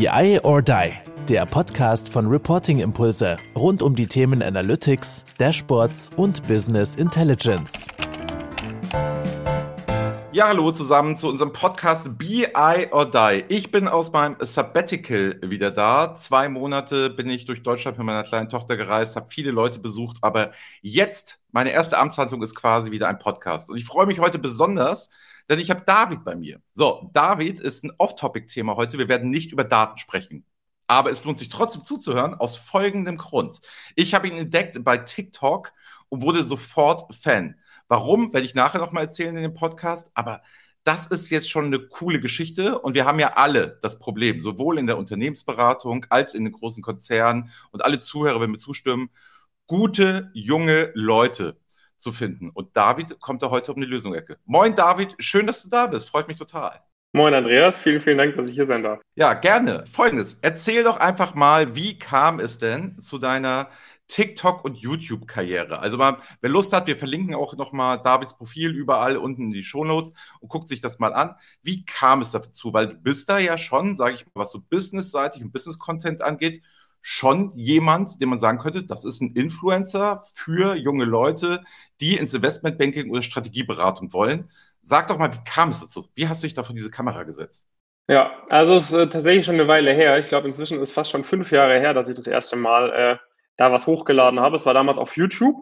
BI or Die, der Podcast von Reporting Impulse rund um die Themen Analytics, Dashboards und Business Intelligence. Ja, hallo zusammen zu unserem Podcast BI or Die. Ich bin aus meinem Sabbatical wieder da. Zwei Monate bin ich durch Deutschland mit meiner kleinen Tochter gereist, habe viele Leute besucht, aber jetzt, meine erste Amtshandlung ist quasi wieder ein Podcast. Und ich freue mich heute besonders, denn ich habe David bei mir. So, David ist ein Off-Topic-Thema heute. Wir werden nicht über Daten sprechen. Aber es lohnt sich trotzdem zuzuhören, aus folgendem Grund. Ich habe ihn entdeckt bei TikTok und wurde sofort Fan. Warum, werde ich nachher nochmal erzählen in dem Podcast. Aber das ist jetzt schon eine coole Geschichte und wir haben ja alle das Problem, sowohl in der Unternehmensberatung als in den großen Konzernen und alle Zuhörer, wenn wir zustimmen, gute junge Leute zu finden. Und David kommt da heute um die Lösung-Ecke. Moin David, schön, dass du da bist. Freut mich total. Moin Andreas, vielen, vielen Dank, dass ich hier sein darf. Ja, gerne. Folgendes, erzähl doch einfach mal, wie kam es denn zu deiner TikTok- und YouTube-Karriere? Also mal, wer Lust hat, wir verlinken auch nochmal Davids Profil überall unten in die Shownotes und guckt sich das mal an. Wie kam es dazu? Weil du bist da ja schon, sage ich mal, was so businessseitig und Business-Content angeht, schon jemand, den man sagen könnte, das ist ein Influencer für junge Leute, die ins Investmentbanking oder Strategieberatung wollen. Sag doch mal, wie kam es dazu? Wie hast du dich da vor diese Kamera gesetzt? Ja, also es ist äh, tatsächlich schon eine Weile her. Ich glaube, inzwischen ist fast schon fünf Jahre her, dass ich das erste Mal äh, da was hochgeladen habe. Es war damals auf YouTube.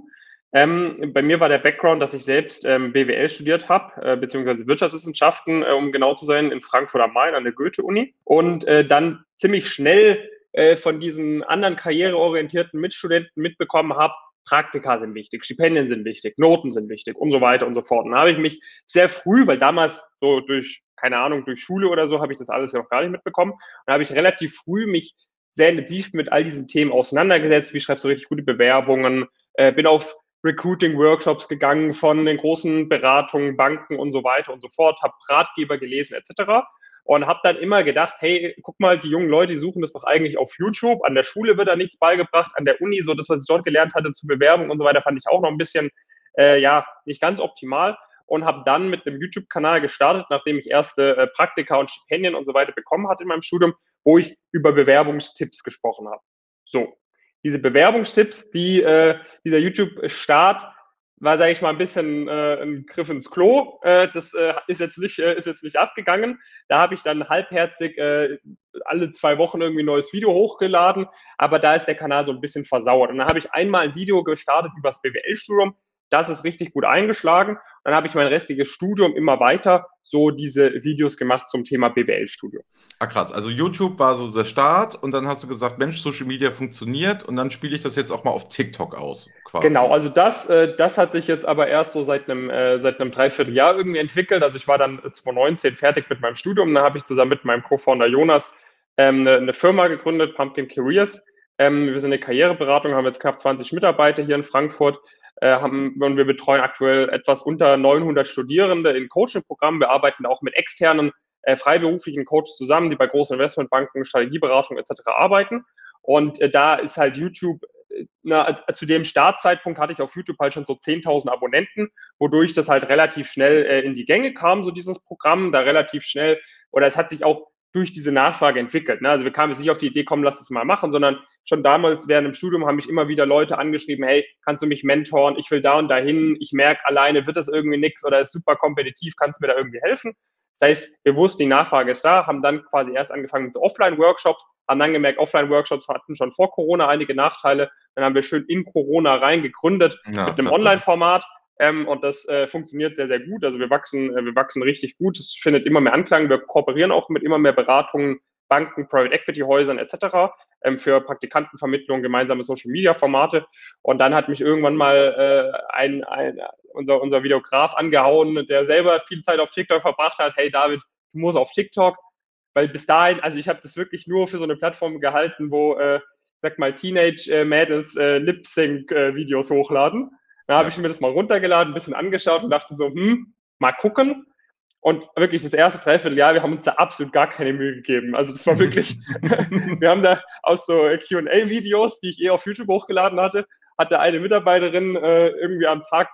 Ähm, bei mir war der Background, dass ich selbst ähm, BWL studiert habe, äh, beziehungsweise Wirtschaftswissenschaften, äh, um genau zu sein, in Frankfurt am Main an der Goethe-Uni. Und äh, dann ziemlich schnell äh, von diesen anderen karriereorientierten Mitstudenten mitbekommen habe, Praktika sind wichtig, Stipendien sind wichtig, Noten sind wichtig und so weiter und so fort. Und da habe ich mich sehr früh, weil damals so durch, keine Ahnung, durch Schule oder so, habe ich das alles ja noch gar nicht mitbekommen. Und da habe ich relativ früh mich sehr intensiv mit all diesen Themen auseinandergesetzt. Wie schreibst du richtig gute Bewerbungen? Äh, bin auf Recruiting-Workshops gegangen von den großen Beratungen, Banken und so weiter und so fort, habe Ratgeber gelesen etc und habe dann immer gedacht, hey, guck mal, die jungen Leute, suchen das doch eigentlich auf YouTube. An der Schule wird da nichts beigebracht, an der Uni, so das, was ich dort gelernt hatte zu Bewerbung und so weiter, fand ich auch noch ein bisschen, äh, ja, nicht ganz optimal. Und habe dann mit einem YouTube-Kanal gestartet, nachdem ich erste äh, Praktika und Stipendien und so weiter bekommen hatte in meinem Studium, wo ich über Bewerbungstipps gesprochen habe. So, diese Bewerbungstipps, die äh, dieser YouTube-Start war, sage ich mal, ein bisschen äh, ein Griff ins Klo. Äh, das äh, ist, jetzt nicht, äh, ist jetzt nicht abgegangen. Da habe ich dann halbherzig äh, alle zwei Wochen irgendwie ein neues Video hochgeladen, aber da ist der Kanal so ein bisschen versauert. Und dann habe ich einmal ein Video gestartet über das BWL-Studium, das ist richtig gut eingeschlagen. Dann habe ich mein restliches Studium immer weiter so diese Videos gemacht zum Thema BWL-Studium. Ah, krass. Also YouTube war so der Start und dann hast du gesagt, Mensch, Social Media funktioniert und dann spiele ich das jetzt auch mal auf TikTok aus. Quasi. Genau, also das, äh, das hat sich jetzt aber erst so seit einem, äh, seit einem Dreivierteljahr irgendwie entwickelt. Also ich war dann 2019 fertig mit meinem Studium. Da habe ich zusammen mit meinem Co-Founder Jonas ähm, eine, eine, Firma gegründet, Pumpkin Careers. Ähm, wir sind eine Karriereberatung, haben jetzt knapp 20 Mitarbeiter hier in Frankfurt haben, und wir betreuen aktuell etwas unter 900 Studierende in Coaching-Programmen. Wir arbeiten auch mit externen äh, freiberuflichen Coaches zusammen, die bei großen Investmentbanken, Strategieberatung etc. arbeiten. Und äh, da ist halt YouTube äh, na, zu dem Startzeitpunkt hatte ich auf YouTube halt schon so 10.000 Abonnenten, wodurch das halt relativ schnell äh, in die Gänge kam, so dieses Programm, da relativ schnell, oder es hat sich auch durch diese Nachfrage entwickelt. Ne? Also wir kamen jetzt nicht auf die Idee, komm, lass das mal machen, sondern schon damals während dem Studium haben mich immer wieder Leute angeschrieben, hey, kannst du mich mentoren? Ich will da und dahin. Ich merke, alleine wird das irgendwie nichts oder ist super kompetitiv, kannst du mir da irgendwie helfen? Das heißt, wir wussten, die Nachfrage ist da, haben dann quasi erst angefangen mit so Offline-Workshops, haben dann gemerkt, Offline-Workshops hatten schon vor Corona einige Nachteile. Dann haben wir schön in Corona rein gegründet ja, mit einem Online-Format ähm, und das äh, funktioniert sehr, sehr gut. Also wir wachsen, äh, wir wachsen richtig gut. Es findet immer mehr Anklang. Wir kooperieren auch mit immer mehr Beratungen, Banken, Private Equity Häusern etc. Ähm, für Praktikantenvermittlung, gemeinsame Social Media Formate. Und dann hat mich irgendwann mal äh, ein, ein, unser, unser Videograf angehauen, der selber viel Zeit auf TikTok verbracht hat. Hey David, du musst auf TikTok. Weil bis dahin, also ich habe das wirklich nur für so eine Plattform gehalten, wo, äh, sag mal, Teenage-Mädels äh, Lip-Sync-Videos hochladen. Da habe ich mir das mal runtergeladen, ein bisschen angeschaut und dachte so, hm, mal gucken. Und wirklich das erste Dreivierteljahr, wir haben uns da absolut gar keine Mühe gegeben. Also das war wirklich, wir haben da aus so Q&A-Videos, die ich eh auf YouTube hochgeladen hatte, hatte eine Mitarbeiterin äh, irgendwie am Tag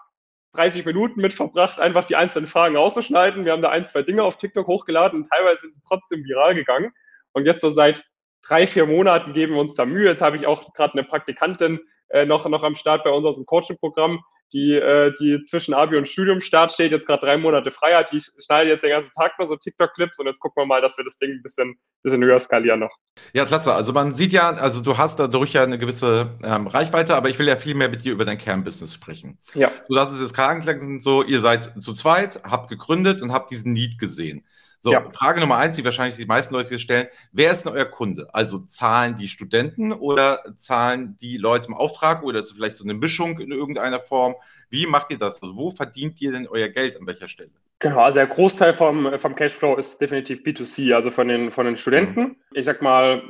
30 Minuten mit verbracht, einfach die einzelnen Fragen auszuschneiden. Wir haben da ein, zwei Dinge auf TikTok hochgeladen und teilweise sind die trotzdem viral gegangen. Und jetzt so seit drei, vier Monaten geben wir uns da Mühe. Jetzt habe ich auch gerade eine Praktikantin äh, noch, noch am Start bei uns aus dem Coaching-Programm, die, äh, die zwischen Abi und Studiumstart steht, jetzt gerade drei Monate frei hat, die schneidet jetzt den ganzen Tag nur so TikTok-Clips und jetzt gucken wir mal, dass wir das Ding ein bisschen, bisschen höher skalieren noch. Ja, klasse. Also man sieht ja, also du hast dadurch ja eine gewisse ähm, Reichweite, aber ich will ja viel mehr mit dir über dein Kernbusiness sprechen. Ja. So, das ist jetzt klar so, ihr seid zu zweit, habt gegründet und habt diesen Need gesehen. So, ja. Frage Nummer eins, die wahrscheinlich die meisten Leute stellen. Wer ist denn euer Kunde? Also zahlen die Studenten oder zahlen die Leute im Auftrag oder vielleicht so eine Mischung in irgendeiner Form? Wie macht ihr das? Also wo verdient ihr denn euer Geld an welcher Stelle? Genau, also der Großteil vom, vom Cashflow ist definitiv B2C, also von den, von den Studenten. Mhm. Ich sag mal,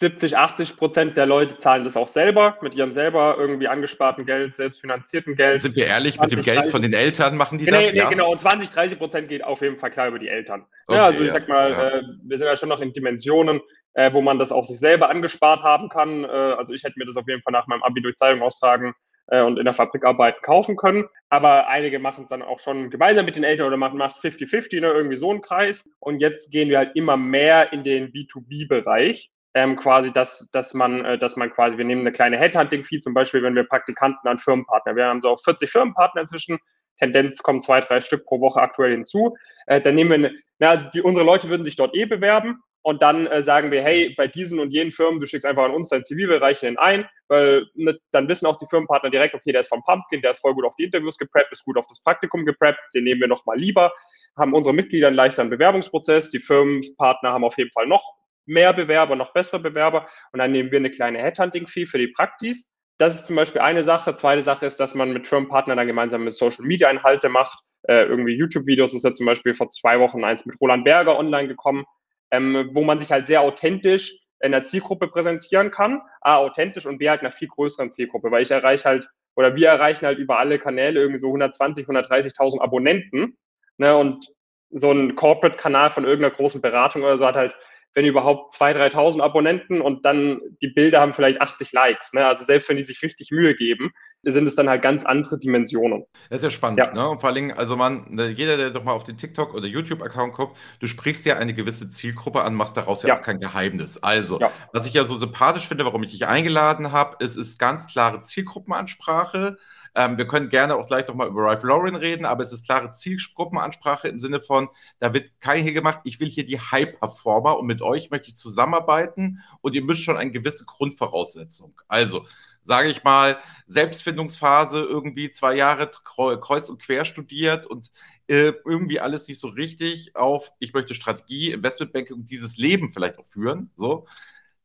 70, 80 Prozent der Leute zahlen das auch selber, mit ihrem selber irgendwie angesparten Geld, selbstfinanzierten Geld. Sind wir ehrlich, 20, mit dem Geld 30, von den Eltern machen die nee, das? Nee, ja? genau, 20, 30 Prozent geht auf jeden Fall klar über die Eltern. Okay, ja, also ich sag mal, ja. äh, wir sind ja schon noch in Dimensionen, äh, wo man das auch sich selber angespart haben kann. Äh, also ich hätte mir das auf jeden Fall nach meinem Abi durch Zeitung austragen äh, und in der Fabrik arbeiten kaufen können. Aber einige machen es dann auch schon gemeinsam mit den Eltern oder machen macht 50-50, ne, irgendwie so ein Kreis. Und jetzt gehen wir halt immer mehr in den B2B-Bereich ähm, quasi, dass, dass man, äh, dass man quasi, wir nehmen eine kleine Headhunting-Fee, zum Beispiel, wenn wir Praktikanten an Firmenpartner, wir haben so auch 40 Firmenpartner inzwischen, Tendenz kommen zwei, drei Stück pro Woche aktuell hinzu. Äh, dann nehmen wir, eine, na, also die, unsere Leute würden sich dort eh bewerben und dann äh, sagen wir, hey, bei diesen und jenen Firmen, du schickst einfach an uns dein CV, wir reichen den ein, weil ne, dann wissen auch die Firmenpartner direkt, okay, der ist vom Pumpkin, der ist voll gut auf die Interviews gepreppt, ist gut auf das Praktikum gepreppt, den nehmen wir nochmal lieber, haben unsere Mitglieder einen leichteren Bewerbungsprozess, die Firmenpartner haben auf jeden Fall noch mehr Bewerber, noch bessere Bewerber und dann nehmen wir eine kleine Headhunting-Fee für die Praktis. Das ist zum Beispiel eine Sache. Zweite Sache ist, dass man mit Firmenpartnern dann gemeinsam mit Social Media Inhalte macht. Äh, irgendwie YouTube-Videos ist ja zum Beispiel vor zwei Wochen eins mit Roland Berger online gekommen, ähm, wo man sich halt sehr authentisch in der Zielgruppe präsentieren kann. A, authentisch und B, halt einer viel größeren Zielgruppe, weil ich erreiche halt, oder wir erreichen halt über alle Kanäle irgendwie so 120, 130.000 Abonnenten. Ne, und so ein Corporate-Kanal von irgendeiner großen Beratung oder so hat halt wenn überhaupt 2.000, 3.000 Abonnenten und dann die Bilder haben vielleicht 80 Likes. Ne? Also selbst wenn die sich richtig Mühe geben, sind es dann halt ganz andere Dimensionen. Das ist ja spannend. Ja. Ne? Und vor allem, also man, ne, jeder, der doch mal auf den TikTok oder YouTube-Account guckt, du sprichst ja eine gewisse Zielgruppe an, machst daraus ja, ja auch kein Geheimnis. Also, ja. was ich ja so sympathisch finde, warum ich dich eingeladen habe, ist, ist ganz klare Zielgruppenansprache. Ähm, wir können gerne auch gleich nochmal über Ralph Lauren reden, aber es ist klare Zielgruppenansprache im Sinne von, da wird kein hier gemacht, ich will hier die High-Performer und mit euch möchte ich zusammenarbeiten und ihr müsst schon eine gewisse Grundvoraussetzung. Also, sage ich mal, Selbstfindungsphase irgendwie zwei Jahre kreuz und quer studiert und äh, irgendwie alles nicht so richtig auf, ich möchte Strategie, Investmentbanking und dieses Leben vielleicht auch führen, so,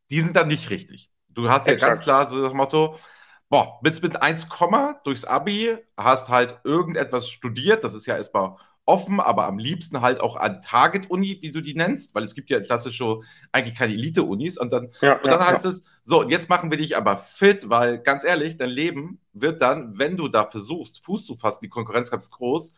die sind dann nicht richtig. Du hast ja Exakt. ganz klar so das Motto, boah, bist mit 1, durchs Abi, hast halt irgendetwas studiert, das ist ja erstmal offen, aber am liebsten halt auch an Target-Uni, wie du die nennst, weil es gibt ja klassische, eigentlich keine Elite-Unis und dann, ja, und dann ja, heißt ja. es, so, und jetzt machen wir dich aber fit, weil ganz ehrlich, dein Leben wird dann, wenn du da versuchst, Fuß zu fassen, die Konkurrenz ist groß,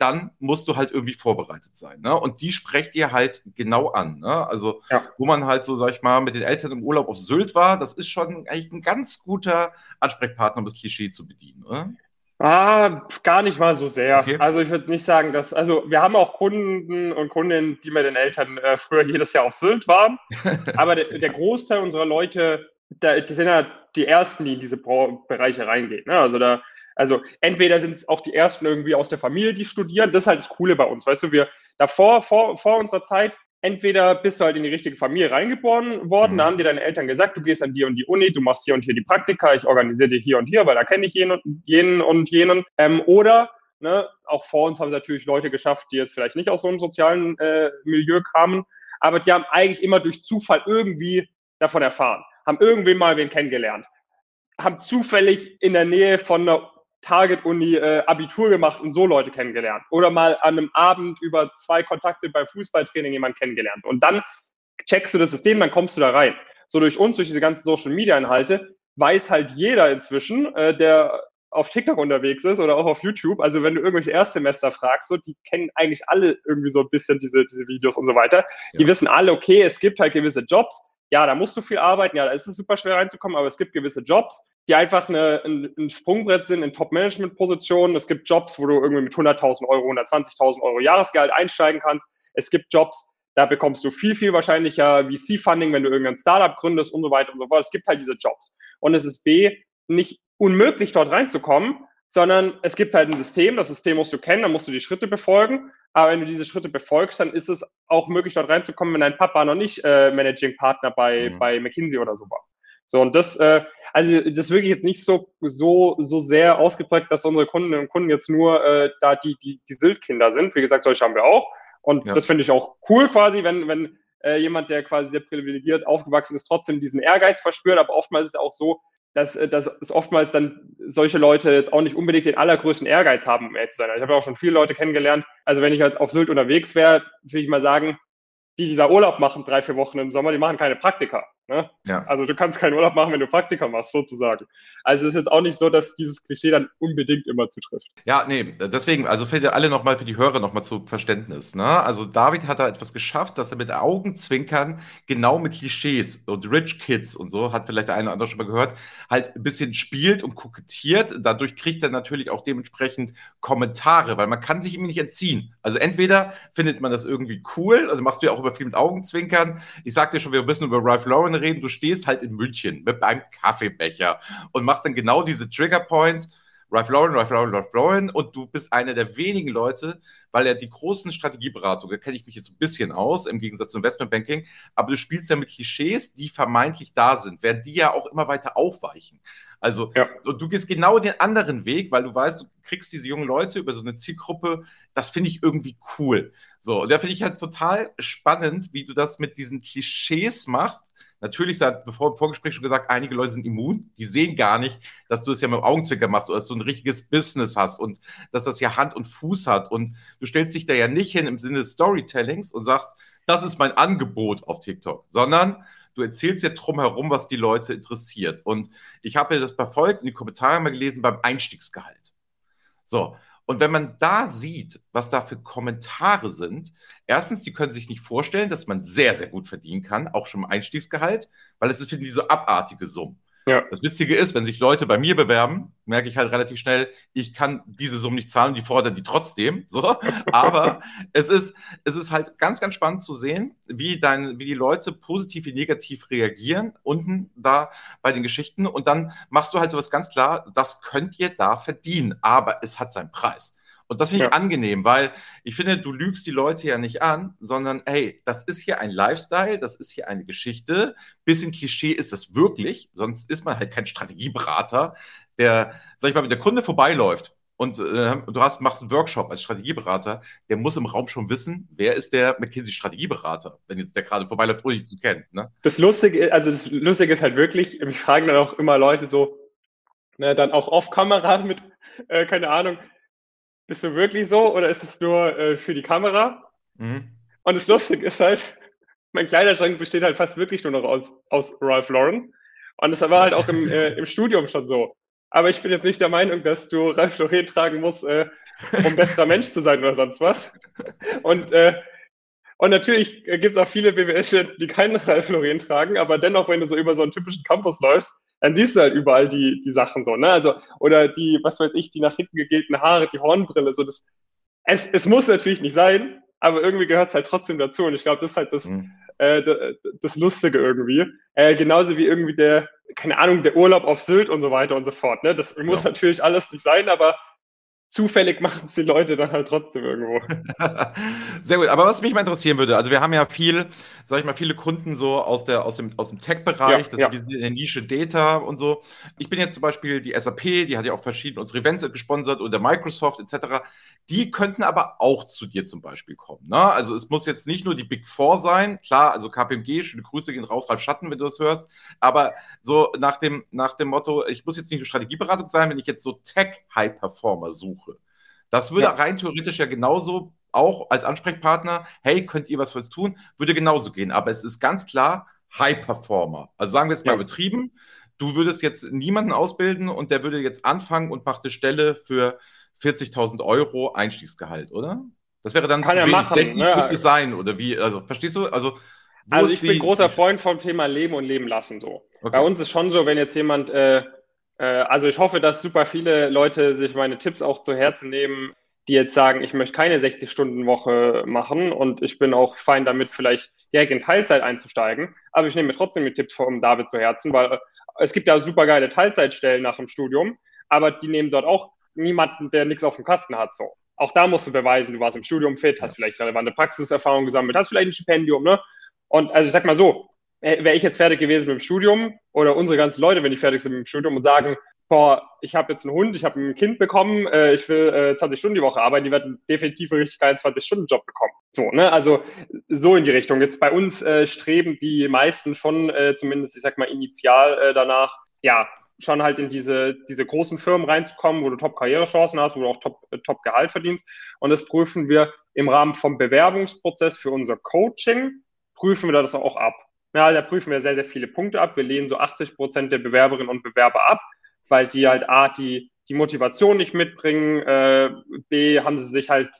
dann musst du halt irgendwie vorbereitet sein. Ne? Und die sprecht dir halt genau an. Ne? Also, ja. wo man halt so, sag ich mal, mit den Eltern im Urlaub auf Sylt war, das ist schon eigentlich ein ganz guter Ansprechpartner, um das Klischee zu bedienen. Ne? Ah, gar nicht mal so sehr. Okay. Also ich würde nicht sagen, dass, also wir haben auch Kunden und Kundinnen, die mit den Eltern äh, früher jedes Jahr auf Sylt waren. aber der, der, Großteil unserer Leute, da, die sind ja die ersten, die in diese Bereiche reingehen. Ne? Also da also entweder sind es auch die ersten irgendwie aus der Familie, die studieren. Das ist halt das Coole bei uns. Weißt du, wir davor, vor, vor unserer Zeit, entweder bist du halt in die richtige Familie reingeboren worden, mhm. da haben dir deine Eltern gesagt, du gehst an die und die Uni, du machst hier und hier die Praktika, ich organisiere dir hier und hier, weil da kenne ich jenen und jenen und jenen. Ähm, oder Ne, auch vor uns haben es natürlich Leute geschafft, die jetzt vielleicht nicht aus so einem sozialen äh, Milieu kamen, aber die haben eigentlich immer durch Zufall irgendwie davon erfahren, haben irgendwen mal wen kennengelernt, haben zufällig in der Nähe von einer Target-Uni äh, Abitur gemacht und so Leute kennengelernt. Oder mal an einem Abend über zwei Kontakte beim Fußballtraining jemanden kennengelernt. Und dann checkst du das System, dann kommst du da rein. So durch uns, durch diese ganzen Social-Media-Inhalte, weiß halt jeder inzwischen, äh, der auf TikTok unterwegs ist oder auch auf YouTube, also wenn du irgendwelche Erstsemester fragst, so, die kennen eigentlich alle irgendwie so ein bisschen diese, diese Videos und so weiter. Ja. Die wissen alle, okay, es gibt halt gewisse Jobs, ja, da musst du viel arbeiten, ja, da ist es super schwer reinzukommen, aber es gibt gewisse Jobs, die einfach eine, ein, ein Sprungbrett sind in Top-Management-Positionen. Es gibt Jobs, wo du irgendwie mit 100.000 Euro, 120.000 Euro Jahresgehalt einsteigen kannst. Es gibt Jobs, Da bekommst du viel, viel wahrscheinlicher VC-Funding, wenn du irgendein Startup gründest und so weiter und so fort. Es gibt halt diese Jobs. Und es ist B, nicht unmöglich, dort reinzukommen, sondern es gibt halt ein System, das System musst du kennen, dann musst du die Schritte befolgen. Aber wenn du diese Schritte befolgst, dann ist es auch möglich, dort reinzukommen, wenn dein Papa noch nicht äh, Managing Partner bei, mhm. bei McKinsey oder so war. So, und das, äh, also das ist wirklich jetzt nicht so, so, so sehr ausgeprägt, dass unsere Kundinnen und Kunden jetzt nur äh, da die, die, die Sylt-Kinder sind. Wie gesagt, solche haben wir auch. Und ja. das finde ich auch cool quasi, wenn, wenn äh, jemand, der quasi sehr privilegiert aufgewachsen ist, trotzdem diesen Ehrgeiz verspürt. Aber oftmals ist es auch so, dass, äh, dass es oftmals dann solche Leute jetzt auch nicht unbedingt den allergrößten Ehrgeiz haben, um ehrlich zu sein. Ich habe ja auch schon viele Leute kennengelernt. Also wenn ich halt auf Sylt unterwegs wäre, würde ich mal sagen, die, die da Urlaub machen, drei, vier Wochen im Sommer, die machen keine Praktika. Ne? Ja. Also du kannst keinen Urlaub machen, wenn du Praktika machst, sozusagen. Also es ist jetzt auch nicht so, dass dieses Klischee dann unbedingt immer zutrifft. Ja, nee, deswegen, also für die, alle nochmal, für die Hörer nochmal zu Verständnis. Ne? Also David hat da etwas geschafft, dass er mit Augenzwinkern genau mit Klischees und Rich Kids und so, hat vielleicht der eine oder andere schon mal gehört, halt ein bisschen spielt und kokettiert. Dadurch kriegt er natürlich auch dementsprechend Kommentare, weil man kann sich ihm nicht entziehen. Also entweder findet man das irgendwie cool, also machst du ja auch immer viel mit Augenzwinkern. Ich sag dir schon, wir müssen über Ralph Lauren reden, du stehst halt in München mit einem Kaffeebecher und machst dann genau diese Trigger Points. Ralph Lauren, Ralph Lauren, Ralph Lauren und du bist einer der wenigen Leute, weil er die großen Strategieberatungen, da kenne ich mich jetzt ein bisschen aus, im Gegensatz zum Investmentbanking, aber du spielst ja mit Klischees, die vermeintlich da sind, werden die ja auch immer weiter aufweichen. Also ja. du gehst genau den anderen Weg, weil du weißt, du kriegst diese jungen Leute über so eine Zielgruppe, das finde ich irgendwie cool. So, und da finde ich halt total spannend, wie du das mit diesen Klischees machst, Natürlich, hat bevor Vorgespräch schon gesagt, einige Leute sind immun. Die sehen gar nicht, dass du es ja mit dem Augenzwicker machst oder dass du ein richtiges Business hast und dass das ja Hand und Fuß hat. Und du stellst dich da ja nicht hin im Sinne des Storytellings und sagst, das ist mein Angebot auf TikTok, sondern du erzählst ja drumherum, was die Leute interessiert. Und ich habe ja das verfolgt in die Kommentare mal gelesen beim Einstiegsgehalt. So, und wenn man da sieht, was da für Kommentare sind, erstens, die können sich nicht vorstellen, dass man sehr, sehr gut verdienen kann, auch schon im Einstiegsgehalt, weil es ist für die so abartige Summen. Ja. Das Witzige ist, wenn sich Leute bei mir bewerben, merke ich halt relativ schnell, ich kann diese Summe nicht zahlen, die fordern die trotzdem. So. Aber es ist, es ist halt ganz, ganz spannend zu sehen, wie, dein, wie die Leute positiv wie negativ reagieren, unten da bei den Geschichten. Und dann machst du halt sowas ganz klar, das könnt ihr da verdienen, aber es hat seinen Preis. Und das finde ich ja. angenehm, weil ich finde, du lügst die Leute ja nicht an, sondern hey, das ist hier ein Lifestyle, das ist hier eine Geschichte. Bisschen Klischee ist das wirklich, sonst ist man halt kein Strategieberater, der, sag ich mal, wenn der Kunde vorbeiläuft und äh, du hast, machst einen Workshop als Strategieberater, der muss im Raum schon wissen, wer ist der McKinsey-Strategieberater, wenn jetzt der gerade vorbeiläuft, ohne ihn zu kennen. Ne? Das Lustige, also das Lustige ist halt wirklich, mich fragen dann auch immer Leute so, ne, dann auch auf Kamera mit, äh, keine Ahnung, bist du wirklich so oder ist es nur äh, für die Kamera? Mhm. Und das Lustige ist halt, mein Kleiderschrank besteht halt fast wirklich nur noch aus, aus Ralph Lauren. Und das war halt auch im, äh, im Studium schon so. Aber ich bin jetzt nicht der Meinung, dass du Ralph Lauren tragen musst, äh, um bester Mensch zu sein oder sonst was. Und, äh, und natürlich gibt es auch viele BWL-Studenten, die keinen Ralph Lauren tragen, aber dennoch, wenn du so über so einen typischen Campus läufst, dann siehst du halt überall die, die Sachen so, ne? Also, oder die, was weiß ich, die nach hinten gegelten Haare, die Hornbrille, so das. Es, es muss natürlich nicht sein, aber irgendwie gehört es halt trotzdem dazu. Und ich glaube, das ist halt das, mhm. äh, das Lustige irgendwie. Äh, genauso wie irgendwie der, keine Ahnung, der Urlaub auf Sylt und so weiter und so fort. Ne? Das muss ja. natürlich alles nicht sein, aber zufällig machen es die Leute dann halt trotzdem irgendwo. Sehr gut. Aber was mich mal interessieren würde, also wir haben ja viel, sag ich mal, viele Kunden so aus, der, aus dem, aus dem Tech-Bereich, ja, das ja. ist die Nische Data und so. Ich bin jetzt zum Beispiel die SAP, die hat ja auch verschiedene unsere Events gesponsert oder Microsoft etc. Die könnten aber auch zu dir zum Beispiel kommen. Ne? Also es muss jetzt nicht nur die Big Four sein, klar, also KPMG, schöne Grüße gehen raus, Ralf Schatten, wenn du das hörst, aber so nach dem, nach dem Motto, ich muss jetzt nicht nur Strategieberatung sein, wenn ich jetzt so Tech-High-Performer suche, suche. Das würde ja. rein theoretisch ja genauso auch als Ansprechpartner, hey, könnt ihr was für uns tun, würde genauso gehen. Aber es ist ganz klar High Performer. Also sagen wir jetzt mal ja. übertrieben, du würdest jetzt niemanden ausbilden und der würde jetzt anfangen und macht eine Stelle für 40.000 Euro Einstiegsgehalt, oder? Das wäre dann Kann zu wenig. Machen, 60 ne? müsste es sein, oder wie? Also, verstehst du? Also, also ich bin großer Freund vom Thema Leben und Leben lassen so. Okay. Bei uns ist schon so, wenn jetzt jemand äh, also ich hoffe, dass super viele Leute sich meine Tipps auch zu Herzen nehmen, die jetzt sagen, ich möchte keine 60-Stunden-Woche machen und ich bin auch fein damit, vielleicht direkt in Teilzeit einzusteigen. Aber ich nehme mir trotzdem die Tipps vom David zu Herzen, weil äh, es gibt ja super geile Teilzeitstellen nach dem Studium, aber die nehmen dort auch niemanden, der nichts auf dem Kasten hat. So. Auch da musst du beweisen, du warst im Studium fit, hast vielleicht relevante Praxiserfahrung gesammelt, hast vielleicht ein Stipendium, ne? Und also ich sag mal so, wäre ich jetzt fertig gewesen mit dem Studium oder unsere ganzen Leute, wenn die fertig sind mit dem Studium und sagen, boah, ich habe jetzt einen Hund, ich habe ein Kind bekommen, äh, ich will äh, 20 Stunden die Woche arbeiten, die werden definitiv einen richtig geilen 20-Stunden-Job bekommen. So, ne? Also so in die Richtung. Jetzt bei uns äh, streben die meisten schon, äh, zumindest, ich sag mal, initial äh, danach, ja, schon halt in diese, diese großen Firmen reinzukommen, wo du Top-Karrierechancen hast, wo du auch äh, Top-Gehalt top verdienst. Und das prüfen wir im Rahmen vom Bewerbungsprozess für unser Coaching, prüfen wir das auch ab. Ja, da prüfen wir sehr, sehr viele Punkte ab. Wir lehnen so 80 Prozent der Bewerberinnen und Bewerber ab, weil die halt A, die, die Motivation nicht mitbringen, äh, B, haben sie sich halt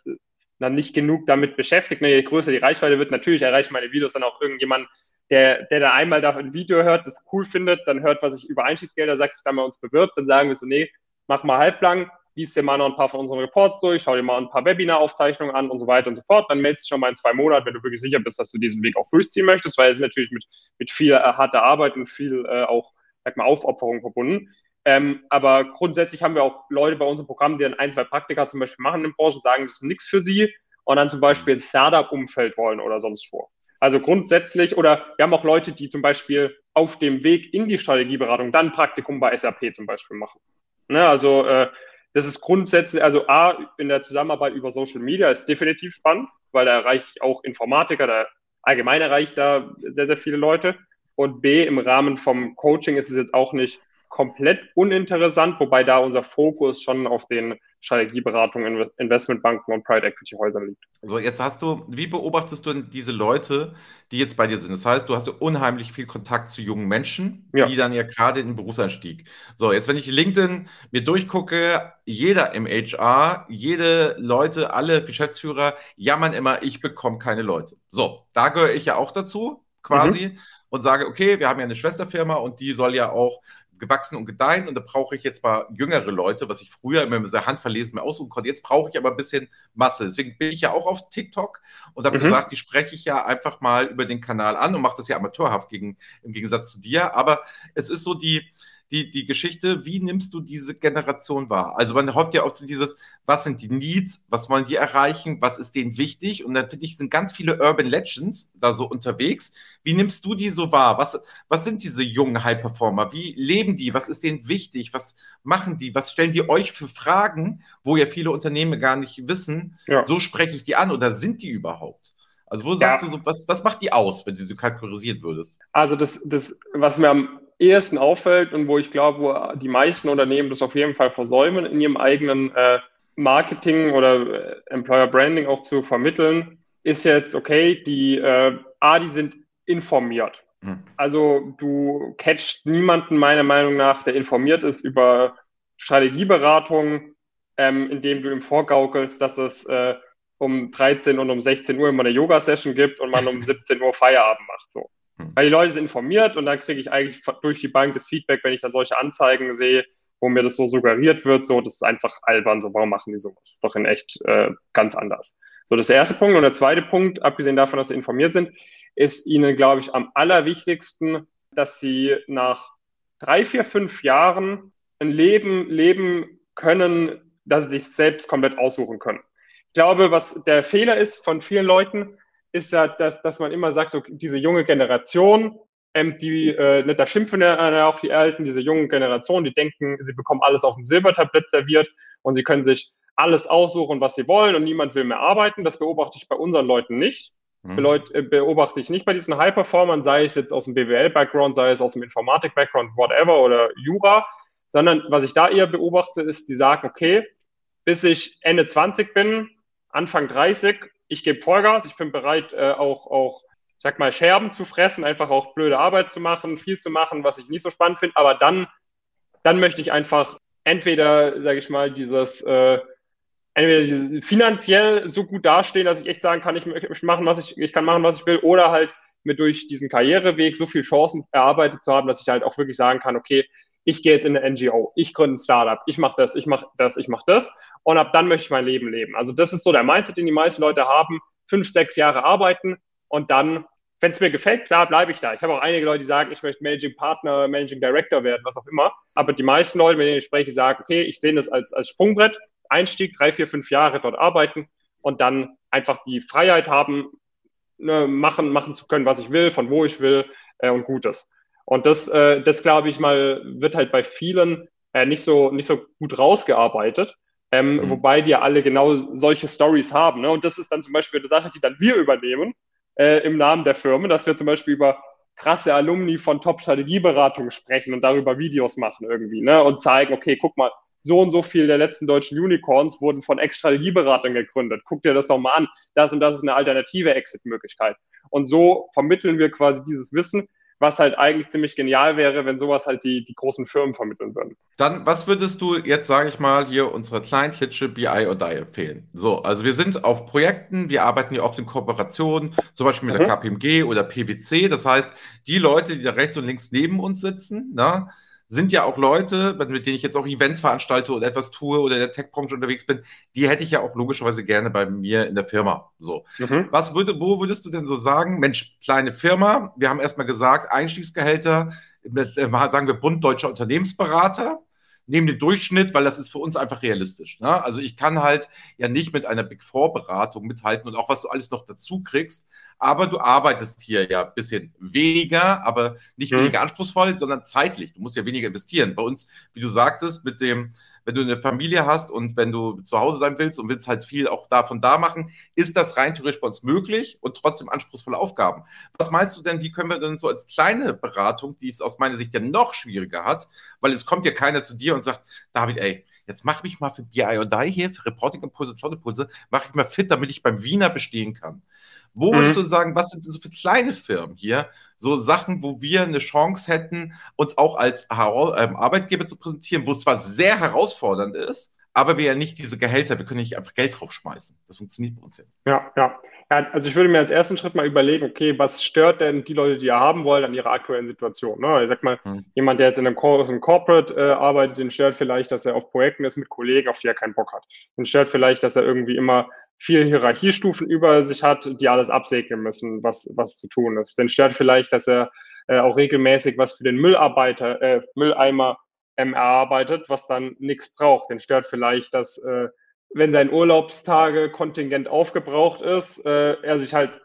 dann nicht genug damit beschäftigt. Je größer die Reichweite wird, natürlich erreichen meine Videos dann auch irgendjemand, der, der da einmal da ein Video hört, das cool findet, dann hört, was ich über Einstiegsgelder sagt, sich dann bei uns bewirbt, dann sagen wir so, nee, mach mal halblang, liest dir mal noch ein paar von unseren Reports durch, schau dir mal ein paar Webinar-Aufzeichnungen an und so weiter und so fort. Dann meldest du schon mal in zwei Monaten, wenn du wirklich sicher bist, dass du diesen Weg auch durchziehen möchtest, weil es ist natürlich mit, mit viel äh, harter Arbeit und viel äh, auch, sag mal, Aufopferung verbunden. Ähm, aber grundsätzlich haben wir auch Leute bei unserem Programm, die dann ein, zwei Praktika zum Beispiel machen in und sagen, das ist nichts für sie und dann zum Beispiel ins Startup-Umfeld wollen oder sonst wo. Also grundsätzlich, oder wir haben auch Leute, die zum Beispiel auf dem Weg in die Strategieberatung dann Praktikum bei SAP zum Beispiel machen. Ne, also äh, das ist grundsätzlich, also A, in der Zusammenarbeit über Social Media ist definitiv spannend, weil da erreiche ich auch Informatiker, da allgemein erreicht da sehr, sehr viele Leute. Und B, im Rahmen vom Coaching ist es jetzt auch nicht komplett uninteressant, wobei da unser Fokus schon auf den Strategieberatungen, Investmentbanken und Private Equity Häusern liegt. So, jetzt hast du, wie beobachtest du denn diese Leute, die jetzt bei dir sind? Das heißt, du hast unheimlich viel Kontakt zu jungen Menschen, ja. die dann ja gerade in den Berufseinstieg. So, jetzt, wenn ich LinkedIn mir durchgucke, jeder im HR, jede Leute, alle Geschäftsführer jammern immer, ich bekomme keine Leute. So, da gehöre ich ja auch dazu, quasi. Mhm und sage, okay, wir haben ja eine Schwesterfirma und die soll ja auch gewachsen und gedeihen und da brauche ich jetzt mal jüngere Leute, was ich früher immer mit der Hand verlesen mir aussuchen konnte. Jetzt brauche ich aber ein bisschen Masse. Deswegen bin ich ja auch auf TikTok und habe mhm. gesagt, die spreche ich ja einfach mal über den Kanal an und mache das ja amateurhaft gegen, im Gegensatz zu dir. Aber es ist so die, die, die Geschichte, wie nimmst du diese Generation wahr? Also man hofft ja auch so dieses, was sind die Needs, was wollen die erreichen, was ist denen wichtig? Und dann finde ich, sind ganz viele Urban Legends da so unterwegs. Wie nimmst du die so wahr? Was, was sind diese jungen High-Performer? Wie leben die? Was ist denen wichtig? Was machen die? Was stellen die euch für Fragen, wo ja viele Unternehmen gar nicht wissen? Ja. So spreche ich die an oder sind die überhaupt? Also wo sagst ja. du so, was, was macht die aus, wenn du sie kategorisieren würdest? Also das, das, was mir am ehesten auffällt und wo ich glaube, wo die meisten Unternehmen das auf jeden Fall versäumen, in ihrem eigenen äh, Marketing oder äh, Employer Branding auch zu vermitteln, ist jetzt, okay, die äh, A, die sind informiert. Hm. Also du catchst niemanden meiner Meinung nach, der informiert ist über Strategieberatung, ähm, indem du ihm vorgaukelst, dass es äh, um 13 und um 16 Uhr immer eine Yoga-Session gibt und man um 17 Uhr Feierabend macht. So. Hm. Weil die Leute sind informiert und dann kriege ich eigentlich durch die Bank das Feedback, wenn ich dann solche Anzeigen sehe, wo mir das so suggeriert wird, so, das ist einfach albern, so, warum machen die sowas? Das ist doch in echt äh, ganz anders. So, das erste Punkt. Und der zweite Punkt, abgesehen davon, dass sie informiert sind, ist ihnen, glaube ich, am allerwichtigsten, dass sie nach drei, vier, fünf Jahren ein Leben leben können, dass sie sich selbst komplett aussuchen können. Ich glaube, was der Fehler ist von vielen Leuten, ist ja, dass, dass man immer sagt, so diese junge Generation, ähm, die, äh, ne, da schimpfen ja auch die Alten, diese jungen Generation, die denken, sie bekommen alles auf dem Silbertablett serviert und sie können sich alles aussuchen, was sie wollen und niemand will mehr arbeiten. Das beobachte ich bei unseren Leuten nicht. Mhm. Äh, beobachte ich nicht bei diesen High-Performern, sei es jetzt aus dem BWL-Background, sei es aus dem Informatik-Background, whatever oder Jura, sondern was ich da eher beobachte, ist, die sagen, okay, bis ich Ende 20 bin, Anfang 30, ich gebe Vollgas, ich bin bereit, äh, auch, auch, ich sag mal, Scherben zu fressen, einfach auch blöde Arbeit zu machen, viel zu machen, was ich nicht so spannend finde, aber dann, dann möchte ich einfach entweder, sage ich mal, dieses, äh, entweder finanziell so gut dastehen, dass ich echt sagen kann, ich möchte machen, was ich, ich kann machen, was ich will, oder halt mir durch diesen Karriereweg so viele Chancen erarbeitet zu haben, dass ich halt auch wirklich sagen kann, okay, ich gehe jetzt in eine NGO, ich gründe ein Startup, ich mache das, ich mache das, ich mache das und ab dann möchte ich mein Leben leben. Also das ist so der Mindset, den die meisten Leute haben, fünf, sechs Jahre arbeiten und dann, wenn es mir gefällt, klar, bleibe ich da. Ich habe auch einige Leute, die sagen, ich möchte Managing Partner, Managing Director werden, was auch immer. Aber die meisten Leute, mit denen ich spreche, sagen, okay, ich sehe das als, als Sprungbrett, Einstieg, drei, vier, fünf Jahre dort arbeiten und dann einfach die Freiheit haben, ne, machen, machen zu können, was ich will, von wo ich will äh, und Gutes. Und das, äh, das glaube ich mal, wird halt bei vielen äh, nicht, so, nicht so gut rausgearbeitet. Ähm, mhm. Wobei die ja alle genau solche Stories haben. Ne? Und das ist dann zum Beispiel eine Sache, die dann wir übernehmen äh, im Namen der Firma, dass wir zum Beispiel über krasse Alumni von Top-Strategieberatungen sprechen und darüber Videos machen irgendwie ne? und zeigen, okay, guck mal, so und so viel der letzten deutschen Unicorns wurden von Ex-Strategieberatern gegründet. Guck dir das doch mal an. Das und das ist eine alternative Exit-Möglichkeit. Und so vermitteln wir quasi dieses Wissen, was halt eigentlich ziemlich genial wäre, wenn sowas halt die, die großen Firmen vermitteln würden. Dann, was würdest du jetzt, sage ich mal, hier unserer kleinen Klitsche BI or Die empfehlen? So, also wir sind auf Projekten, wir arbeiten hier oft in Kooperationen, zum Beispiel mit mhm. der KPMG oder PwC. Das heißt, die Leute, die da rechts und links neben uns sitzen, na, sind ja auch Leute, mit denen ich jetzt auch Events veranstalte oder etwas tue oder in der Tech-Branche unterwegs bin, die hätte ich ja auch logischerweise gerne bei mir in der Firma. So. Mhm. Was würde, wo würdest du denn so sagen, Mensch, kleine Firma, wir haben erstmal gesagt, Einstiegsgehälter, äh, sagen wir Bund Deutscher Unternehmensberater, nehmen den Durchschnitt, weil das ist für uns einfach realistisch. Ne? Also ich kann halt ja nicht mit einer Big Four Beratung mithalten und auch was du alles noch dazu kriegst. Aber du arbeitest hier ja ein bisschen weniger, aber nicht mhm. weniger anspruchsvoll, sondern zeitlich. Du musst ja weniger investieren. Bei uns, wie du sagtest, mit dem wenn du eine Familie hast und wenn du zu Hause sein willst und willst halt viel auch davon da machen, ist das rein theoretisch bei uns möglich und trotzdem anspruchsvolle Aufgaben. Was meinst du denn, wie können wir denn so als kleine Beratung, die es aus meiner Sicht ja noch schwieriger hat, weil es kommt ja keiner zu dir und sagt, David, ey, jetzt mach mich mal für BI und die hier, für Reporting Impulse, Impulse, mach ich mal fit, damit ich beim Wiener bestehen kann. Wo mhm. würdest du sagen, was sind so für kleine Firmen hier? So Sachen, wo wir eine Chance hätten, uns auch als ähm, Arbeitgeber zu präsentieren, wo es zwar sehr herausfordernd ist, aber wir ja nicht diese Gehälter, wir können nicht einfach Geld draufschmeißen. Das funktioniert bei uns ja. Ja, ja. ja also ich würde mir als ersten Schritt mal überlegen, okay, was stört denn die Leute, die ihr haben wollen, an ihrer aktuellen Situation? Ne? Ich sag mal, hm. jemand, der jetzt in einem, Cor einem Corporate äh, arbeitet, den stört vielleicht, dass er auf Projekten ist mit Kollegen, auf die er keinen Bock hat. Den stört vielleicht, dass er irgendwie immer vier Hierarchiestufen über sich hat, die alles absegnen müssen, was, was zu tun ist. Den stört vielleicht, dass er äh, auch regelmäßig was für den Müllarbeiter, äh, Mülleimer ähm, erarbeitet, was dann nichts braucht. Den stört vielleicht, dass äh, wenn sein Urlaubstage-Kontingent aufgebraucht ist, äh, er sich halt,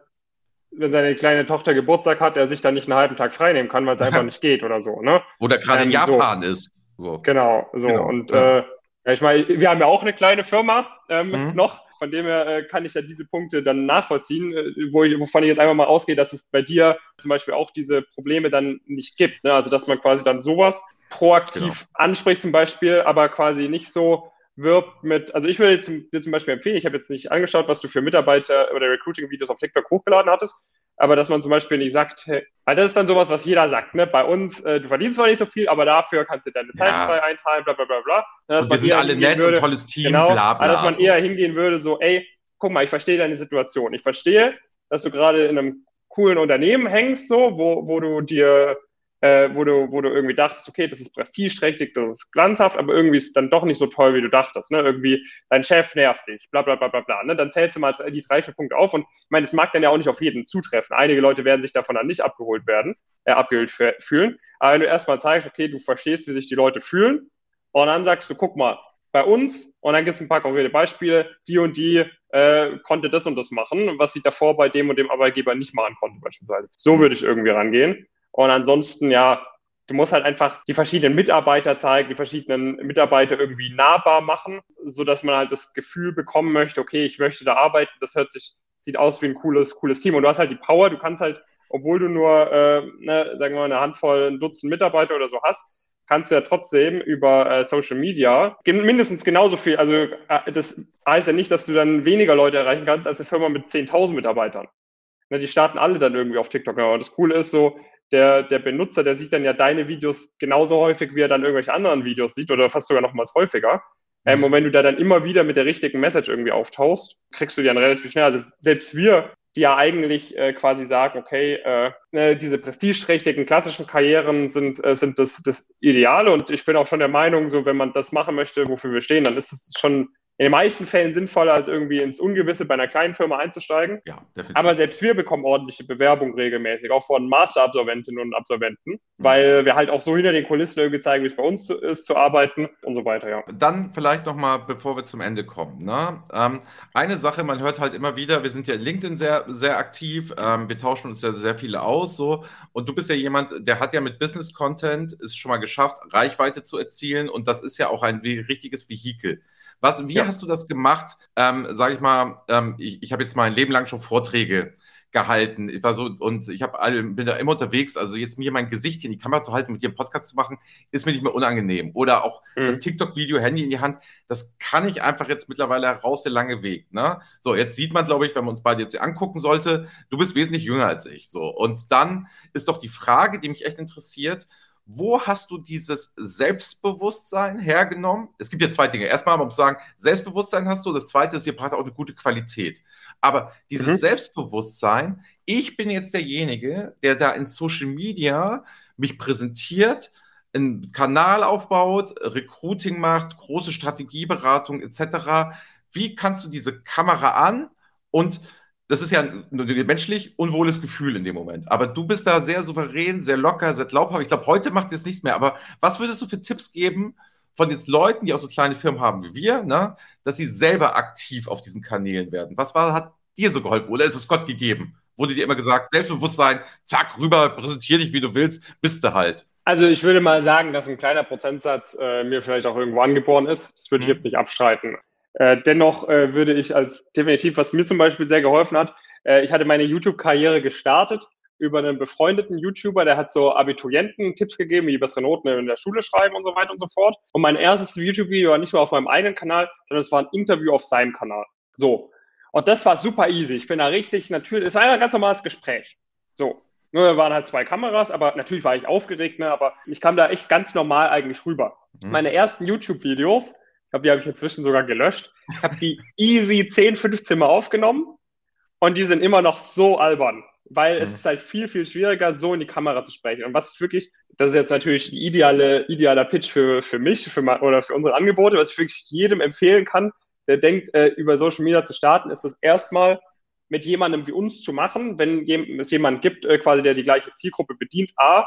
wenn seine kleine Tochter Geburtstag hat, er sich dann nicht einen halben Tag frei nehmen kann, weil es einfach nicht geht oder so. Ne? Oder gerade ähm, in Japan so. ist. So. Genau, so. Genau, und ja. äh, ja, ich meine, wir haben ja auch eine kleine Firma ähm, mhm. noch. Von dem her äh, kann ich ja diese Punkte dann nachvollziehen, äh, wo ich, wovon ich jetzt einfach mal ausgehe, dass es bei dir zum Beispiel auch diese Probleme dann nicht gibt. Ne? Also dass man quasi dann sowas proaktiv genau. anspricht zum Beispiel, aber quasi nicht so wirbt mit, also ich würde dir zum Beispiel empfehlen, ich habe jetzt nicht angeschaut, was du für Mitarbeiter oder Recruiting-Videos auf TikTok hochgeladen hattest, aber dass man zum Beispiel nicht sagt, hey, weil das ist dann sowas, was jeder sagt, ne? Bei uns, äh, du verdienst zwar nicht so viel, aber dafür kannst du deine Zeit ja. frei einteilen, bla bla bla bla. Dass wir sind alle nett würde, und tolles Team, genau, bla bla. Dass man eher hingehen würde, so, ey, guck mal, ich verstehe deine Situation. Ich verstehe, dass du gerade in einem coolen Unternehmen hängst, so, wo, wo du dir äh, wo, du, wo du irgendwie dachtest, okay, das ist prestigeträchtig, das ist glanzhaft, aber irgendwie ist es dann doch nicht so toll, wie du dachtest. Ne? Irgendwie, dein Chef nervt dich, bla bla bla bla bla. Ne? Dann zählst du mal die drei, vier Punkte auf und ich meine, das mag dann ja auch nicht auf jeden zutreffen. Einige Leute werden sich davon dann nicht abgeholt werden, äh, abgeholt fühlen. Aber wenn du erstmal zeigst, okay, du verstehst, wie sich die Leute fühlen und dann sagst du, guck mal, bei uns und dann gibt es ein paar konkrete Beispiele, die und die äh, konnte das und das machen, was sie davor bei dem und dem Arbeitgeber nicht machen konnte beispielsweise. So würde ich irgendwie rangehen. Und ansonsten, ja, du musst halt einfach die verschiedenen Mitarbeiter zeigen, die verschiedenen Mitarbeiter irgendwie nahbar machen, so dass man halt das Gefühl bekommen möchte, okay, ich möchte da arbeiten, das hört sich, sieht aus wie ein cooles, cooles Team. Und du hast halt die Power, du kannst halt, obwohl du nur, äh, ne, sagen wir mal, eine Handvoll, ein Dutzend Mitarbeiter oder so hast, kannst du ja trotzdem über äh, Social Media mindestens genauso viel, also äh, das heißt ja nicht, dass du dann weniger Leute erreichen kannst als eine Firma mit 10.000 Mitarbeitern. Ne, die starten alle dann irgendwie auf TikTok. Aber das Coole ist so, der, der Benutzer, der sieht dann ja deine Videos genauso häufig, wie er dann irgendwelche anderen Videos sieht oder fast sogar nochmals häufiger. Mhm. Ähm, und wenn du da dann immer wieder mit der richtigen Message irgendwie auftauchst, kriegst du die dann relativ schnell. Also selbst wir die ja eigentlich äh, quasi sagen, okay, äh, ne, diese prestigeträchtigen klassischen Karrieren sind, äh, sind das, das Ideale und ich bin auch schon der Meinung, so wenn man das machen möchte, wofür wir stehen, dann ist es schon in den meisten Fällen sinnvoller, als irgendwie ins Ungewisse bei einer kleinen Firma einzusteigen. Ja, definitiv. Aber selbst wir bekommen ordentliche Bewerbungen regelmäßig, auch von Masterabsolventinnen und Absolventen, mhm. weil wir halt auch so hinter den Kulissen irgendwie zeigen, wie es bei uns ist zu arbeiten und so weiter, ja. Dann vielleicht nochmal, bevor wir zum Ende kommen. Ne? Ähm, eine Sache, man hört halt immer wieder, wir sind ja in LinkedIn sehr, sehr aktiv, ähm, wir tauschen uns ja sehr viele aus, so. Und du bist ja jemand, der hat ja mit Business Content es schon mal geschafft, Reichweite zu erzielen und das ist ja auch ein richtiges Vehikel. Was, wie ja. hast du das gemacht? Ähm, sag ich mal, ähm, ich, ich habe jetzt mein Leben lang schon Vorträge gehalten. Ich war so und ich habe bin da immer unterwegs. Also jetzt mir mein Gesicht in die Kamera zu halten, mit dir einen Podcast zu machen, ist mir nicht mehr unangenehm. Oder auch mhm. das TikTok-Video, Handy in die Hand, das kann ich einfach jetzt mittlerweile heraus, der lange Weg. Ne? So, jetzt sieht man, glaube ich, wenn man uns beide jetzt hier angucken sollte, du bist wesentlich jünger als ich. So und dann ist doch die Frage, die mich echt interessiert. Wo hast du dieses Selbstbewusstsein hergenommen? Es gibt ja zwei Dinge. Erstmal, man muss sagen, Selbstbewusstsein hast du. Das zweite ist, ihr braucht auch eine gute Qualität. Aber dieses mhm. Selbstbewusstsein, ich bin jetzt derjenige, der da in Social Media mich präsentiert, einen Kanal aufbaut, Recruiting macht, große Strategieberatung etc. Wie kannst du diese Kamera an und das ist ja ein, ein menschlich unwohles Gefühl in dem Moment. Aber du bist da sehr souverän, sehr locker, sehr glaubhaft. Ich glaube, heute macht es nichts mehr. Aber was würdest du für Tipps geben von jetzt Leuten, die auch so kleine Firmen haben wie wir, ne, dass sie selber aktiv auf diesen Kanälen werden? Was war, hat dir so geholfen? Oder ist es Gott gegeben? Wurde dir immer gesagt, Selbstbewusstsein, zack, rüber, präsentier dich, wie du willst, bist du halt. Also ich würde mal sagen, dass ein kleiner Prozentsatz äh, mir vielleicht auch irgendwo angeboren ist. Das würde ich mhm. jetzt nicht abstreiten. Äh, dennoch äh, würde ich als definitiv, was mir zum Beispiel sehr geholfen hat, äh, ich hatte meine YouTube-Karriere gestartet über einen befreundeten YouTuber, der hat so Abiturienten Tipps gegeben, wie bessere Noten in der Schule schreiben und so weiter und so fort. Und mein erstes YouTube-Video war nicht mehr auf meinem eigenen Kanal, sondern es war ein Interview auf seinem Kanal. So. Und das war super easy. Ich bin da richtig natürlich, es war ein ganz normales Gespräch. So. Nur waren halt zwei Kameras, aber natürlich war ich aufgeregt, ne, aber ich kam da echt ganz normal eigentlich rüber. Mhm. Meine ersten YouTube-Videos, glaube, die habe ich inzwischen sogar gelöscht. Ich habe die easy 10, 15 Mal aufgenommen und die sind immer noch so albern, weil mhm. es ist halt viel, viel schwieriger, so in die Kamera zu sprechen. Und was ich wirklich, das ist jetzt natürlich die ideale, idealer Pitch für, für mich für oder für unsere Angebote, was ich wirklich jedem empfehlen kann, der denkt, äh, über Social Media zu starten, ist das erstmal mit jemandem wie uns zu machen, wenn es jemanden gibt, äh, quasi, der die gleiche Zielgruppe bedient. A,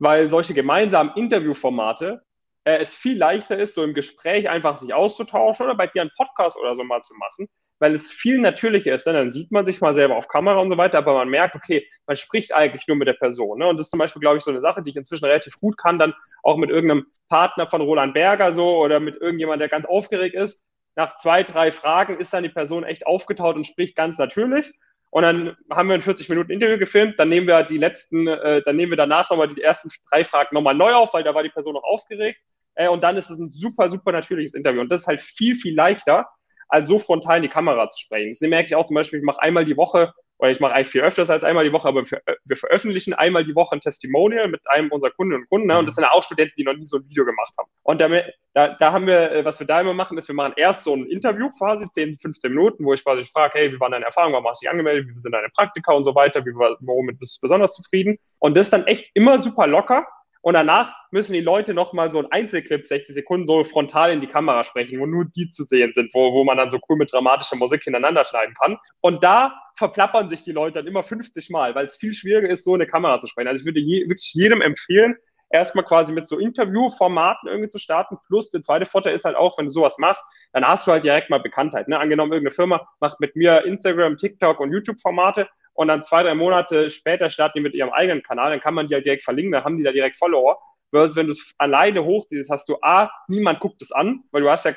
weil solche gemeinsamen Interviewformate äh, es viel leichter ist, so im Gespräch einfach sich auszutauschen oder bei dir einen Podcast oder so mal zu machen, weil es viel natürlicher ist. Denn dann sieht man sich mal selber auf Kamera und so weiter, aber man merkt, okay, man spricht eigentlich nur mit der Person. Ne? Und das ist zum Beispiel, glaube ich, so eine Sache, die ich inzwischen relativ gut kann, dann auch mit irgendeinem Partner von Roland Berger so oder mit irgendjemand, der ganz aufgeregt ist. Nach zwei, drei Fragen ist dann die Person echt aufgetaut und spricht ganz natürlich. Und dann haben wir ein 40 Minuten Interview gefilmt, dann nehmen wir die letzten, äh, dann nehmen wir danach nochmal die ersten drei Fragen nochmal neu auf, weil da war die Person noch aufgeregt. Äh, und dann ist es ein super, super natürliches Interview. Und das ist halt viel, viel leichter, als so frontal in die Kamera zu sprechen. Das merke ich auch zum Beispiel, ich mache einmal die Woche, oder ich mache eigentlich viel öfters als einmal die Woche, aber wir, veröffentlichen einmal die Woche ein Testimonial mit einem unserer Kunden und Kunden. Ne? Und das sind auch Studenten, die noch nie so ein Video gemacht haben. Und damit, da, da haben wir, äh, was wir da immer machen, ist, wir machen erst so ein Interview quasi, 10, 15 Minuten, wo ich quasi frage, hey, wie waren deine Erfahrungen, warum hast du dich angemeldet, wie sind deine Praktika und so weiter, wie, womit bist du besonders zufrieden? Und das ist dann echt immer super locker und danach müssen die Leute nochmal so ein Einzelclip, 60 Sekunden, so frontal in die Kamera sprechen, wo nur die zu sehen sind, wo, wo man dann so cool mit dramatischer Musik hintereinander schneiden kann. Und da verplappern sich die Leute dann immer 50 Mal, weil es viel schwieriger ist, so eine Kamera zu sprechen. Also ich würde je, wirklich jedem empfehlen, erstmal quasi mit so Interviewformaten irgendwie zu starten. Plus der zweite Vorteil ist halt auch, wenn du sowas machst, dann hast du halt direkt mal Bekanntheit. Ne? Angenommen, irgendeine Firma macht mit mir Instagram, TikTok und YouTube-Formate und dann zwei, drei Monate später starten die mit ihrem eigenen Kanal, dann kann man die halt direkt verlinken, dann haben die da direkt Follower. Versus wenn du es alleine hochziehst, hast du A, niemand guckt es an, weil du hast ja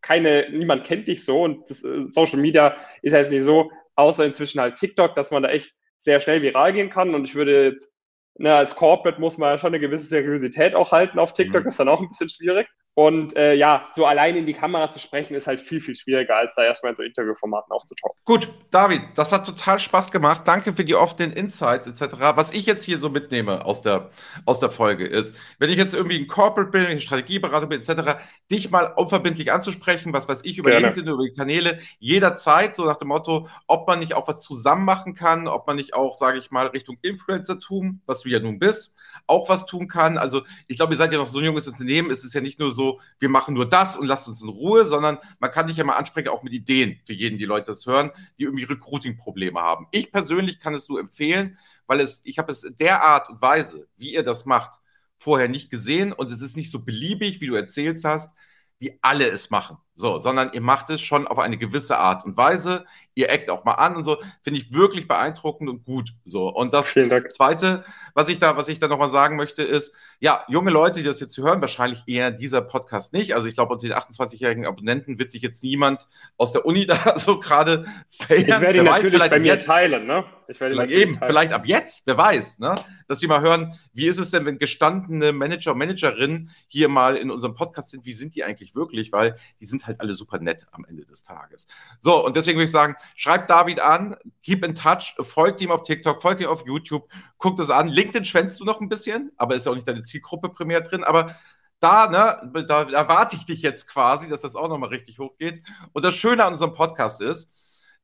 keine, niemand kennt dich so und das, äh, Social Media ist ja jetzt nicht so, außer inzwischen halt TikTok, dass man da echt sehr schnell viral gehen kann und ich würde jetzt ne, als Corporate muss man ja schon eine gewisse Seriosität auch halten auf TikTok, mhm. ist dann auch ein bisschen schwierig. Und äh, ja, so allein in die Kamera zu sprechen, ist halt viel, viel schwieriger, als da erstmal in so Interviewformaten aufzutauchen. Gut, David, das hat total Spaß gemacht. Danke für die offenen Insights etc. Was ich jetzt hier so mitnehme aus der, aus der Folge ist, wenn ich jetzt irgendwie ein Corporate bin, eine Strategieberater bin etc., dich mal unverbindlich anzusprechen, was weiß ich, über Gerne. LinkedIn, über die Kanäle, jederzeit, so nach dem Motto, ob man nicht auch was zusammen machen kann, ob man nicht auch, sage ich mal, Richtung Influencer-Tum, was du ja nun bist, auch was tun kann. Also ich glaube, ihr seid ja noch so ein junges Unternehmen, es ist ja nicht nur so, wir machen nur das und lasst uns in Ruhe, sondern man kann dich ja mal ansprechen, auch mit Ideen für jeden, die Leute das hören, die irgendwie Recruiting-Probleme haben. Ich persönlich kann es nur empfehlen, weil es, ich habe es der Art und Weise, wie ihr das macht, vorher nicht gesehen und es ist nicht so beliebig, wie du erzählt hast, wie alle es machen. So, sondern ihr macht es schon auf eine gewisse Art und Weise. Ihr eckt auch mal an und so. Finde ich wirklich beeindruckend und gut. So. Und das Zweite, was ich da, was ich da nochmal sagen möchte, ist, ja, junge Leute, die das jetzt hören, wahrscheinlich eher dieser Podcast nicht. Also ich glaube, unter den 28-jährigen Abonnenten wird sich jetzt niemand aus der Uni da so gerade fällen. Ich werde ihn natürlich weiß, bei mir jetzt, teilen, ne? Ich werde vielleicht eben, teilen. vielleicht ab jetzt, wer weiß, ne? Dass die mal hören, wie ist es denn, wenn gestandene Manager und Managerinnen hier mal in unserem Podcast sind, wie sind die eigentlich wirklich? Weil die sind halt alle super nett am Ende des Tages. So, und deswegen würde ich sagen, schreibt David an, keep in touch, folgt ihm auf TikTok, folgt ihm auf YouTube, guckt es an. LinkedIn schwänzt du noch ein bisschen, aber ist ja auch nicht deine Zielgruppe primär drin, aber da, ne, da erwarte ich dich jetzt quasi, dass das auch nochmal richtig hochgeht. Und das Schöne an unserem Podcast ist,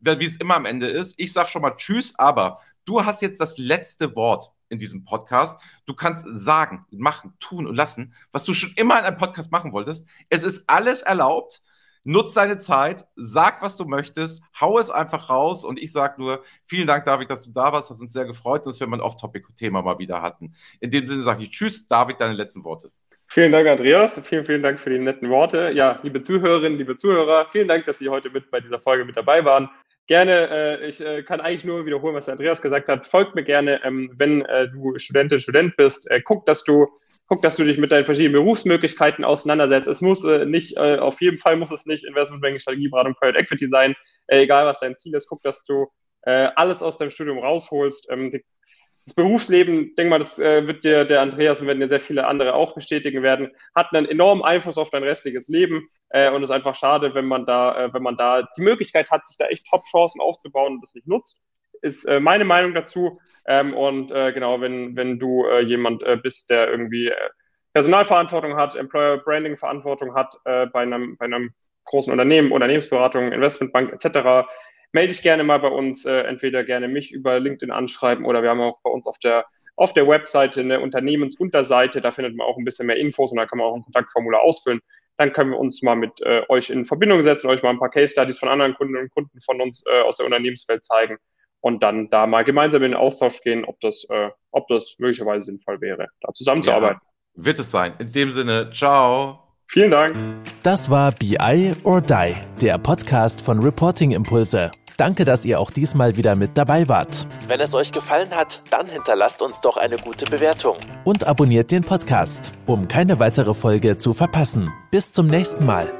wie es immer am Ende ist, ich sage schon mal Tschüss, aber du hast jetzt das letzte Wort in diesem Podcast. Du kannst sagen, machen, tun und lassen, was du schon immer in einem Podcast machen wolltest. Es ist alles erlaubt. Nutz deine Zeit, sag, was du möchtest, hau es einfach raus und ich sage nur, vielen Dank, David, dass du da warst, hat uns sehr gefreut, dass wir mal ein Off-Topic-Thema mal wieder hatten. In dem Sinne sage ich Tschüss, David, deine letzten Worte. Vielen Dank, Andreas. Vielen, vielen Dank für die netten Worte. Ja, liebe Zuhörerinnen, liebe Zuhörer, vielen Dank, dass Sie heute mit bei dieser Folge mit dabei waren. Gerne, äh, ich äh, kann eigentlich nur wiederholen, was Andreas gesagt hat. Folgt mir gerne, ähm, wenn äh, du Studentin, Student bist. Äh, guck, dass du guck, dass du dich mit deinen verschiedenen Berufsmöglichkeiten auseinandersetzt. Es muss äh, nicht, äh, auf jeden Fall muss es nicht Investmentbanking, Strategieberatung, Private Equity sein. Äh, egal, was dein Ziel ist, guck, dass du äh, alles aus deinem Studium rausholst. Ähm, die, das Berufsleben, denk mal, das äh, wird dir der Andreas und werden dir sehr viele andere auch bestätigen werden, hat einen enormen Einfluss auf dein restliches Leben. Äh, und es ist einfach schade, wenn man da, wenn man da die Möglichkeit hat, sich da echt Top-Chancen aufzubauen und das nicht nutzt ist äh, meine Meinung dazu. Ähm, und äh, genau, wenn, wenn du äh, jemand äh, bist, der irgendwie äh, Personalverantwortung hat, Employer Branding Verantwortung hat äh, bei, einem, bei einem großen Unternehmen, Unternehmensberatung, Investmentbank etc., melde dich gerne mal bei uns, entweder gerne mich über LinkedIn anschreiben oder wir haben auch bei uns auf der auf der Webseite eine Unternehmensunterseite, da findet man auch ein bisschen mehr Infos und da kann man auch ein Kontaktformular ausfüllen. Dann können wir uns mal mit äh, euch in Verbindung setzen, euch mal ein paar Case Studies von anderen Kunden und Kunden von uns äh, aus der Unternehmenswelt zeigen und dann da mal gemeinsam in den Austausch gehen, ob das, äh, ob das möglicherweise sinnvoll wäre, da zusammenzuarbeiten. Ja, wird es sein. In dem Sinne, ciao. Vielen Dank. Das war BI or Die, der Podcast von Reporting Impulse. Danke, dass ihr auch diesmal wieder mit dabei wart. Wenn es euch gefallen hat, dann hinterlasst uns doch eine gute Bewertung. Und abonniert den Podcast, um keine weitere Folge zu verpassen. Bis zum nächsten Mal.